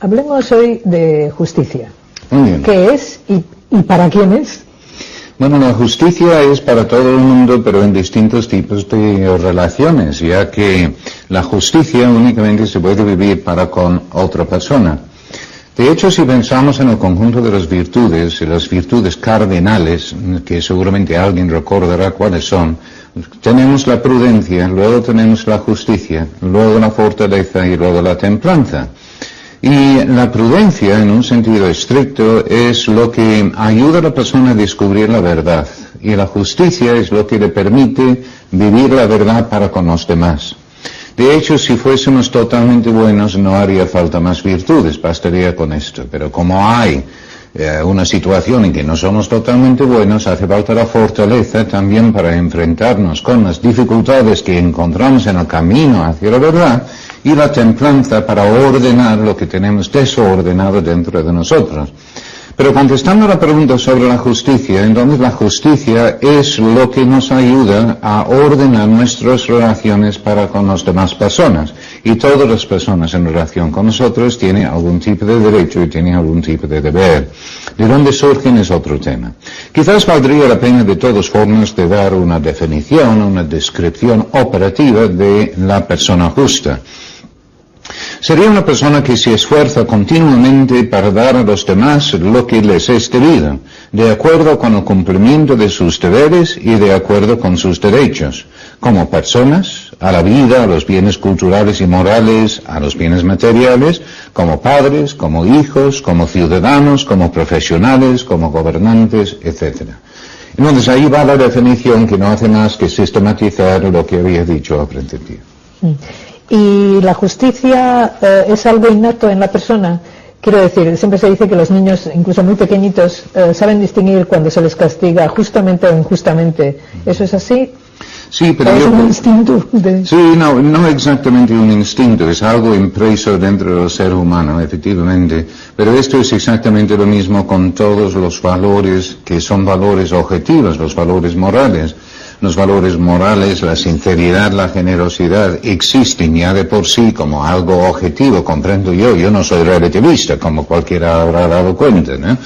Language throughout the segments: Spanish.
Hablemos hoy de justicia. Muy bien. ¿Qué es y, y para quién es? Bueno, la justicia es para todo el mundo, pero en distintos tipos de relaciones, ya que la justicia únicamente se puede vivir para con otra persona. De hecho, si pensamos en el conjunto de las virtudes, las virtudes cardinales, que seguramente alguien recordará cuáles son, tenemos la prudencia, luego tenemos la justicia, luego la fortaleza y luego la templanza. Y la prudencia, en un sentido estricto, es lo que ayuda a la persona a descubrir la verdad. Y la justicia es lo que le permite vivir la verdad para con los demás. De hecho, si fuésemos totalmente buenos, no haría falta más virtudes, bastaría con esto. Pero como hay eh, una situación en que no somos totalmente buenos, hace falta la fortaleza también para enfrentarnos con las dificultades que encontramos en el camino hacia la verdad y la templanza para ordenar lo que tenemos desordenado dentro de nosotros. Pero contestando la pregunta sobre la justicia, entonces la justicia es lo que nos ayuda a ordenar nuestras relaciones para con las demás personas. Y todas las personas en relación con nosotros tienen algún tipo de derecho y tienen algún tipo de deber. De dónde surgen es otro tema. Quizás valdría la pena de todas formas de dar una definición, una descripción operativa de la persona justa. Sería una persona que se esfuerza continuamente para dar a los demás lo que les es debido, de acuerdo con el cumplimiento de sus deberes y de acuerdo con sus derechos, como personas, a la vida, a los bienes culturales y morales, a los bienes materiales, como padres, como hijos, como ciudadanos, como profesionales, como gobernantes, etc. Entonces ahí va la definición que no hace más que sistematizar lo que había dicho al principio. Mm. ¿Y la justicia eh, es algo innato en la persona? Quiero decir, siempre se dice que los niños, incluso muy pequeñitos, eh, saben distinguir cuando se les castiga justamente o injustamente. ¿Eso es así? Sí, pero ¿O es yo- un instinto de... Sí, no, no exactamente un instinto, es algo impreso dentro del ser humano, efectivamente. Pero esto es exactamente lo mismo con todos los valores que son valores objetivos, los valores morales. Los valores morales, la sinceridad, la generosidad, existen ya de por sí como algo objetivo, comprendo yo. Yo no soy relativista, como cualquiera habrá dado cuenta. ¿no?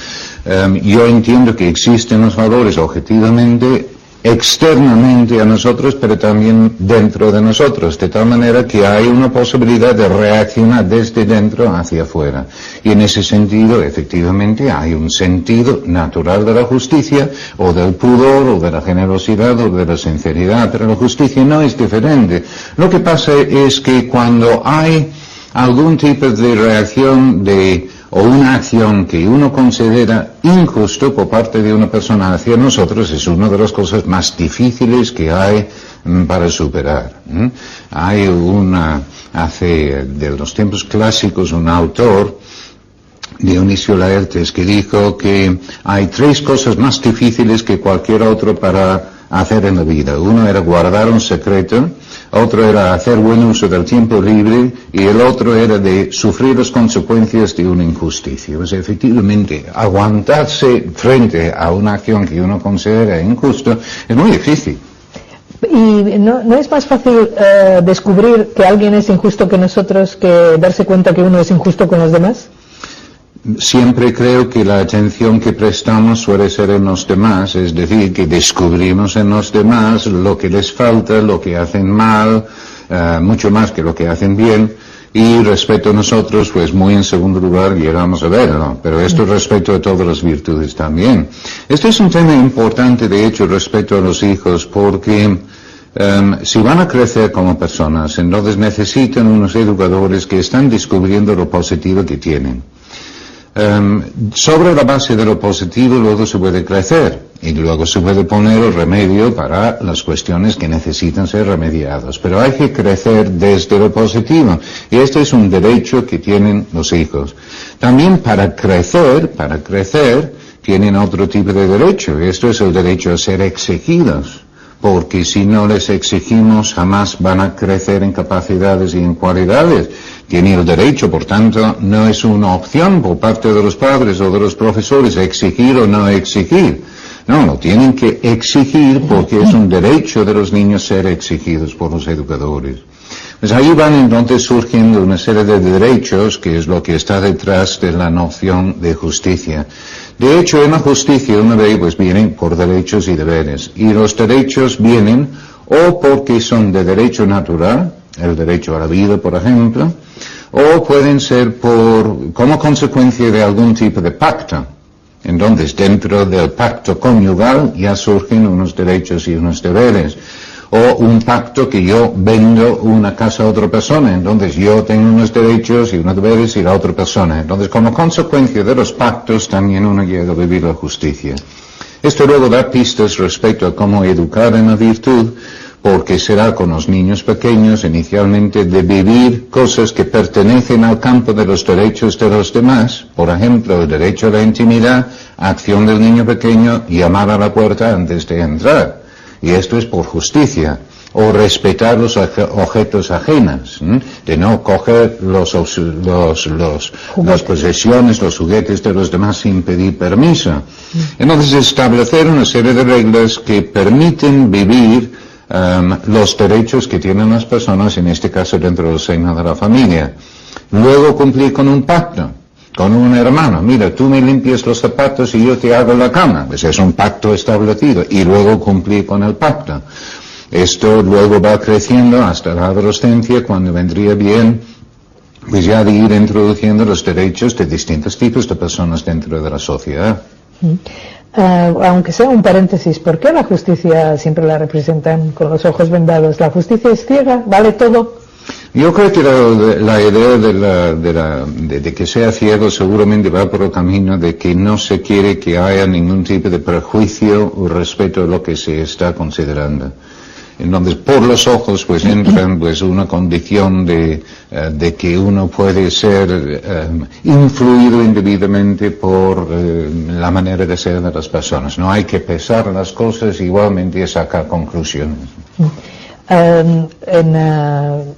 Em, yo entiendo que existen los valores objetivamente externamente a nosotros, pero también dentro de nosotros, de tal manera que hay una posibilidad de reaccionar desde dentro hacia afuera. Y en ese sentido, efectivamente, hay un sentido natural de la justicia, o del pudor, o de la generosidad, o de la sinceridad, pero la justicia no es diferente. Lo que pasa es que cuando hay algún tipo de reacción de o una acción que uno considera injusto por parte de una persona hacia nosotros es una de las cosas más difíciles que hay mm, para superar. ¿m? Hay una, hace de los tiempos clásicos, un autor, Dionisio Laertes, que dijo que hay tres cosas más difíciles que cualquier otro para hacer en la vida. Uno era guardar un secreto, otro era hacer buen uso del tiempo libre y el otro era de sufrir las consecuencias de una injusticia. Pues efectivamente, aguantarse frente a una acción que uno considera injusta es muy difícil. ¿Y no, no es más fácil eh, descubrir que alguien es injusto que nosotros que darse cuenta que uno es injusto con los demás? Siempre creo que la atención que prestamos suele ser en los demás, es decir, que descubrimos en los demás lo que les falta, lo que hacen mal, eh, mucho más que lo que hacen bien, y respecto a nosotros, pues muy en segundo lugar llegamos a verlo, pero esto respecto a todas las virtudes también. Este es un tema importante, de hecho, respecto a los hijos, porque em, si van a crecer como personas, entonces necesitan unos educadores que están descubriendo lo positivo que tienen. Em, sobre la base de lo positivo luego se puede crecer y luego se puede poner el remedio para las cuestiones que necesitan ser remediadas. Pero hay que crecer desde lo positivo y este es un derecho que tienen los hijos. También para crecer, para crecer, tienen otro tipo de derecho esto es el derecho a ser exigidos porque si no les exigimos jamás van a crecer en capacidades y en cualidades. Tienen el derecho, por tanto, no es una opción por parte de los padres o de los profesores exigir o no exigir. No, lo tienen que exigir porque es un derecho de los niños ser exigidos por los educadores. Pues ahí van entonces surgiendo una serie de derechos, que es lo que está detrás de la noción de justicia. De hecho, en la justicia una vez pues vienen por derechos y deberes. Y los derechos vienen o porque son de derecho natural, el derecho a la vida, por ejemplo, o pueden ser por, como consecuencia de algún tipo de pacto. Entonces, dentro del pacto conyugal ya surgen unos derechos y unos deberes. O un pacto que yo vendo una casa a otra persona, entonces yo tengo unos derechos y unos deberes y la otra persona. Entonces, como consecuencia de los pactos, también uno llega a vivir la justicia. Esto luego da pistas respecto a cómo educar en la virtud, porque será con los niños pequeños inicialmente de vivir cosas que pertenecen al campo de los derechos de los demás, por ejemplo, el derecho a la intimidad, acción del niño pequeño, llamar a la puerta antes de entrar. Y esto es por justicia. O respetar los objetos ajenos, de no coger los, los, los, las posesiones, los juguetes de los demás sin pedir permiso. Mm. Entonces, establecer una serie de reglas que permiten vivir Um, los derechos que tienen las personas, en este caso dentro del seno de la familia. Luego cumplir con un pacto, con un hermano. Mira, tú me limpias los zapatos y yo te hago la cama. Pues es un pacto establecido. Y luego cumplir con el pacto. Esto luego va creciendo hasta la adolescencia cuando vendría bien pues ya de ir introduciendo los derechos de distintos tipos de personas dentro de la sociedad. Eh, aunque sea un paréntesis, ¿por qué la justicia siempre la representan con los ojos vendados? ¿La justicia es ciega? ¿Vale todo? Yo creo que la, idea de, de, que sea ciego seguramente va por el camino de que no se quiere que haya ningún tipo de prejuicio o respeto a lo que se está considerando. Entonces, por los ojos, pues entran pues una condición de, eh, de que uno puede ser eh, influido indebidamente por eh, la manera de ser de las personas. No hay que pesar las cosas igualmente y sacar conclusiones. Em, en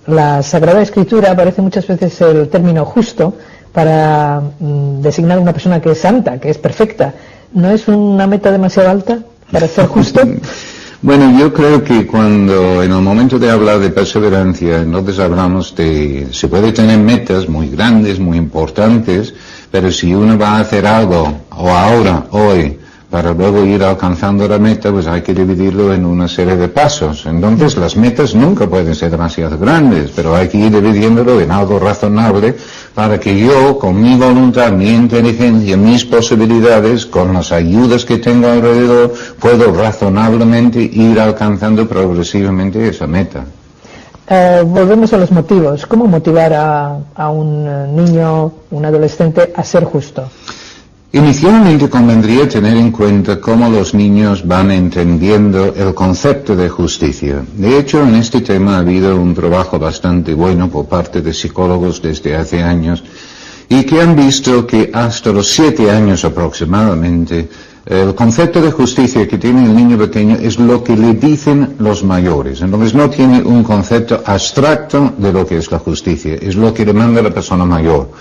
la Sagrada Escritura aparece muchas veces el término justo para mm, designar a una persona que es santa, que es perfecta. ¿No es una meta demasiado alta para ser justo? Bueno, yo creo que cuando en el momento de hablar de perseverancia, entonces hablamos de, se puede tener metas muy grandes, muy importantes, pero si uno va a hacer algo, o ahora, hoy, para luego ir alcanzando la meta, pues hay que dividirlo en una serie de pasos. Entonces las metas nunca pueden ser demasiado grandes, pero hay que ir dividiéndolo en algo razonable para que yo, con mi voluntad, mi inteligencia, mis posibilidades, con las ayudas que tengo alrededor, puedo razonablemente ir alcanzando progresivamente esa meta. Eh, volvemos a los motivos. ¿Cómo motivar a, a un niño, un adolescente, a ser justo? Inicialmente convendría tener en cuenta cómo los niños van entendiendo el concepto de justicia. De hecho, en este tema ha habido un trabajo bastante bueno por parte de psicólogos desde hace años y que han visto que hasta los siete años aproximadamente el concepto de justicia que tiene el niño pequeño es lo que le dicen los mayores. Entonces no tiene un concepto abstracto de lo que es la justicia, es lo que demanda la persona mayor.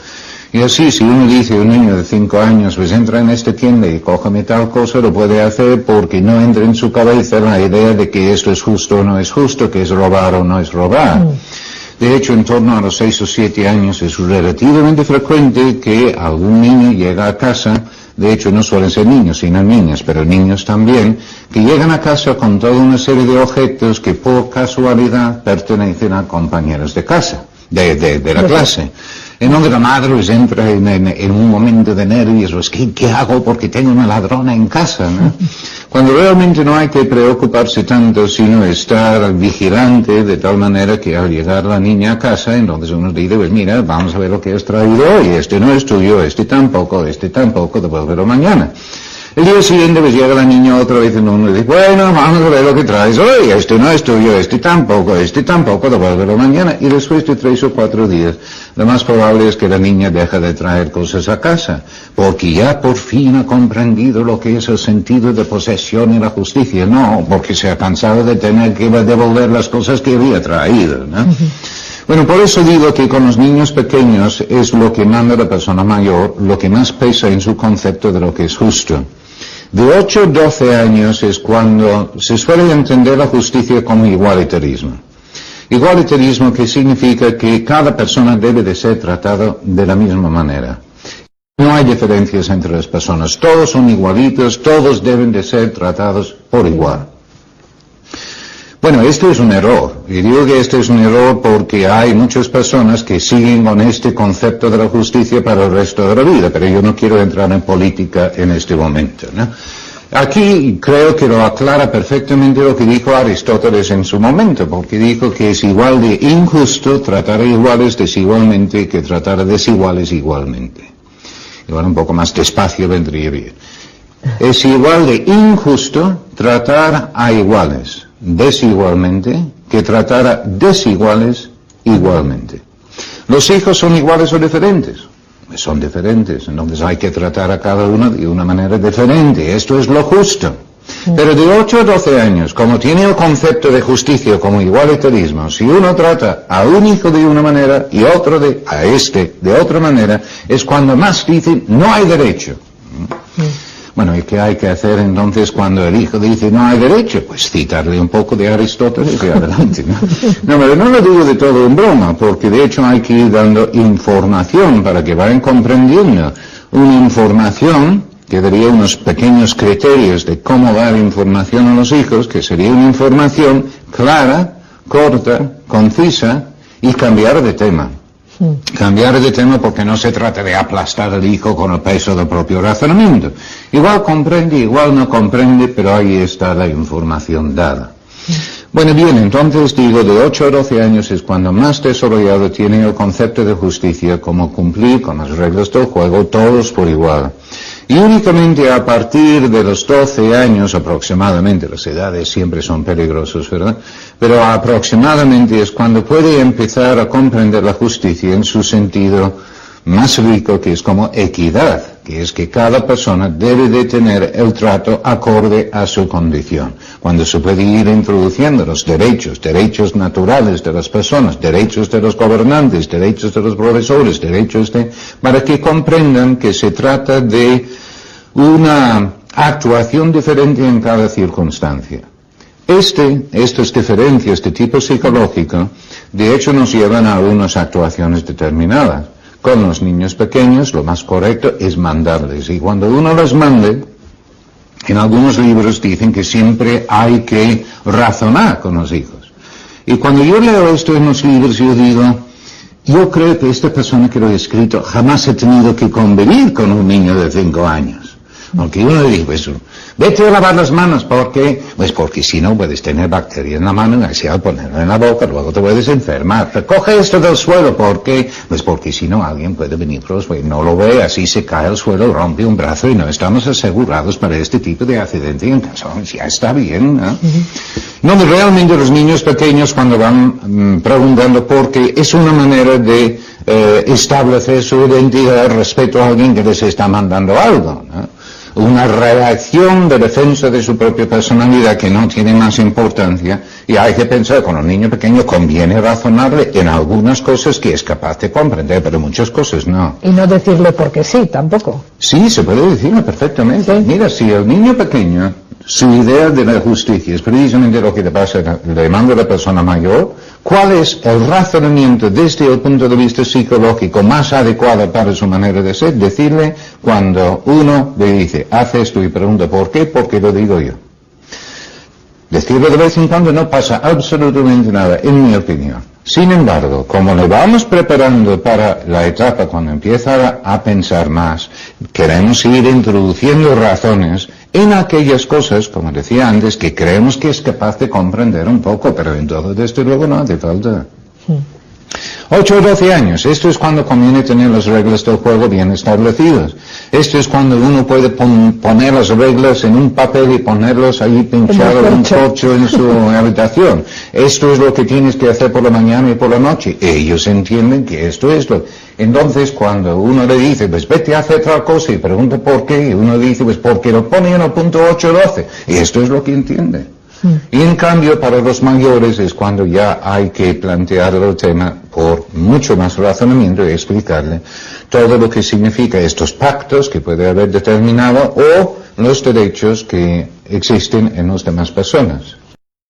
Y así, si uno dice a un niño de 5 años, pues entra en esta tienda y cógeme tal cosa, lo puede hacer porque no entra en su cabeza la idea de que esto es justo o no es justo, que es robar o no es robar. Mm. De hecho, en torno a los 6 o 7 años es relativamente frecuente que algún niño llega a casa, de hecho no suelen ser niños, sino niñas, pero niños también, que llegan a casa con toda una serie de objetos que por casualidad pertenecen a compañeros de casa, de, de, de la clase. En la madre pues, entra en, un momento de nervios, pues, ¿qué, ¿qué, hago porque tengo una ladrona en casa? ¿no? Cuando realmente no hay que preocuparse tanto, sino estar vigilante de tal manera que al llegar la niña a casa, entonces uno dice, pues mira, vamos a ver lo que has traído hoy, este no es tuyo, este tampoco, este tampoco, devuélvelo mañana. El día siguiente pues llega la niña otra vez en uno y dice, bueno, vamos a ver lo que traes hoy, este no es tuyo, este tampoco, este tampoco, devuélvelo mañana. Y después de tres o cuatro días, lo más probable es que la niña deja de traer cosas a casa, porque ya por fin ha comprendido lo que es el sentido de posesión y la justicia, no, porque se ha cansado de tener que devolver las cosas que había traído, ¿no? Bueno, por eso digo que con los niños pequeños es lo que manda la persona mayor, lo que más pesa en su concepto de lo que es justo. De 8 a 12 años es cuando se suele entender la justicia como igualitarismo. Igualitarismo que significa que cada persona debe de ser tratado de la misma manera. No hay diferencias entre las personas, todos son igualitos, todos deben de ser tratados por igual. Bueno, este es un error, y digo que este es un error porque hay muchas personas que siguen con este concepto de la justicia para el resto de la vida, pero yo no quiero entrar en política en este momento. Aquí creo que lo aclara perfectamente lo que dijo Aristóteles en su momento, porque dijo que es igual de injusto tratar a iguales desigualmente que tratar a desiguales igualmente. Igual un poco más despacio vendría bien. Es igual de injusto tratar a iguales desigualmente que tratar a desiguales igualmente. Los hijos son iguales o diferentes son diferentes, entonces hay que tratar a cada uno de una manera diferente. Esto es lo justo. Pero de 8 a 12 años, como tiene el concepto de justicia como igualitarismo, si uno trata a un hijo de una manera y otro de, a este de otra manera, es cuando más dicen no hay derecho. Bueno, ¿y qué hay que hacer entonces cuando el hijo dice no hay derecho? Pues citarle un poco de Aristóteles y adelante. ¿no? no, pero no lo digo de todo en broma, porque de hecho hay que ir dando información para que vayan comprendiendo. Una información que daría unos pequeños criterios de cómo dar información a los hijos, que sería una información clara, corta, concisa y cambiar de tema. Cambiar de tema porque no se trata de aplastar al hijo con el peso del propio razonamiento. Igual comprende, igual no comprende, pero ahí está la información dada. Bueno, bien, entonces digo, de 8 a 12 años es cuando más desarrollado tiene el concepto de justicia, como cumplir con las reglas del juego, todos por igual. Y únicamente a partir de los 12 años aproximadamente, las edades siempre son peligrosas, ¿verdad? Pero aproximadamente es cuando puede empezar a comprender la justicia en su sentido más rico, que es como equidad, que es que cada persona debe de tener el trato acorde a su condición. Cuando se puede ir introduciendo los derechos, derechos naturales de las personas, derechos de los gobernantes, derechos de los profesores, derechos de, para que comprendan que se trata de una actuación diferente en cada circunstancia. Este, estas diferencias de tipo psicológico, de hecho nos llevan a unas actuaciones determinadas. Con los niños pequeños lo más correcto es mandarles. Y cuando uno los mande, en algunos libros dicen que siempre hay que razonar con los hijos. Y cuando yo leo esto en los libros, yo digo, yo creo que esta persona que lo ha escrito jamás ha tenido que convivir con un niño de cinco años. Aunque uno dice, pues, Vete a lavar las manos, ¿por qué? Pues porque si no puedes tener bacterias en la mano y así al ponerlo en la boca luego te puedes enfermar. Recoge esto del suelo, ¿por qué? Pues porque si no alguien puede venir pues, no lo ve, así se cae al suelo, rompe un brazo y no estamos asegurados para este tipo de accidente y en caso ya está bien, ¿no? No, realmente los niños pequeños cuando van mm, preguntando por qué es una manera de eh, establecer su identidad respecto a alguien que les está mandando algo, ¿no? Una reacción de defensa de su propia personalidad que no tiene más importancia y hay que pensar con un niño pequeño conviene razonarle en algunas cosas que es capaz de comprender, pero muchas cosas no. Y no decirle porque sí, tampoco. Sí, se puede decirlo perfectamente. Mira, si el niño pequeño, su idea de la justicia es precisamente lo que le pasa, le manda a la persona mayor, ¿Cuál es el razonamiento desde el punto de vista psicológico más adecuado para su manera de ser? Decirle cuando uno le dice, haz esto y pregunta por qué, porque lo digo yo. Decirlo de vez en cuando no pasa absolutamente nada, en mi opinión. Sin embargo, como le vamos preparando para la etapa cuando empieza a pensar más, queremos ir introduciendo razones en aquellas cosas, como decía antes, que creemos que es capaz de comprender un poco, pero en todo desde luego no hace falta. 8 o 12 años, esto es cuando conviene tener las reglas del juego bien establecidas. Esto es cuando uno puede poner las reglas en un papel y ponerlos ahí pinchados en un coche en su habitación. Esto es lo que tienes que hacer por la mañana y por la noche. Ellos entienden que esto es lo. Entonces, cuando uno le dice, pues vete a hacer otra cosa y pregunta por qué, y uno dice, pues porque lo pone en el punto 8 o 12. Y esto es lo que entiende. Y en cambio, para los mayores es cuando ya hay que plantear el tema por mucho más razonamiento y explicarle todo lo que significa estos pactos que puede haber determinado o los derechos que existen en las demás personas.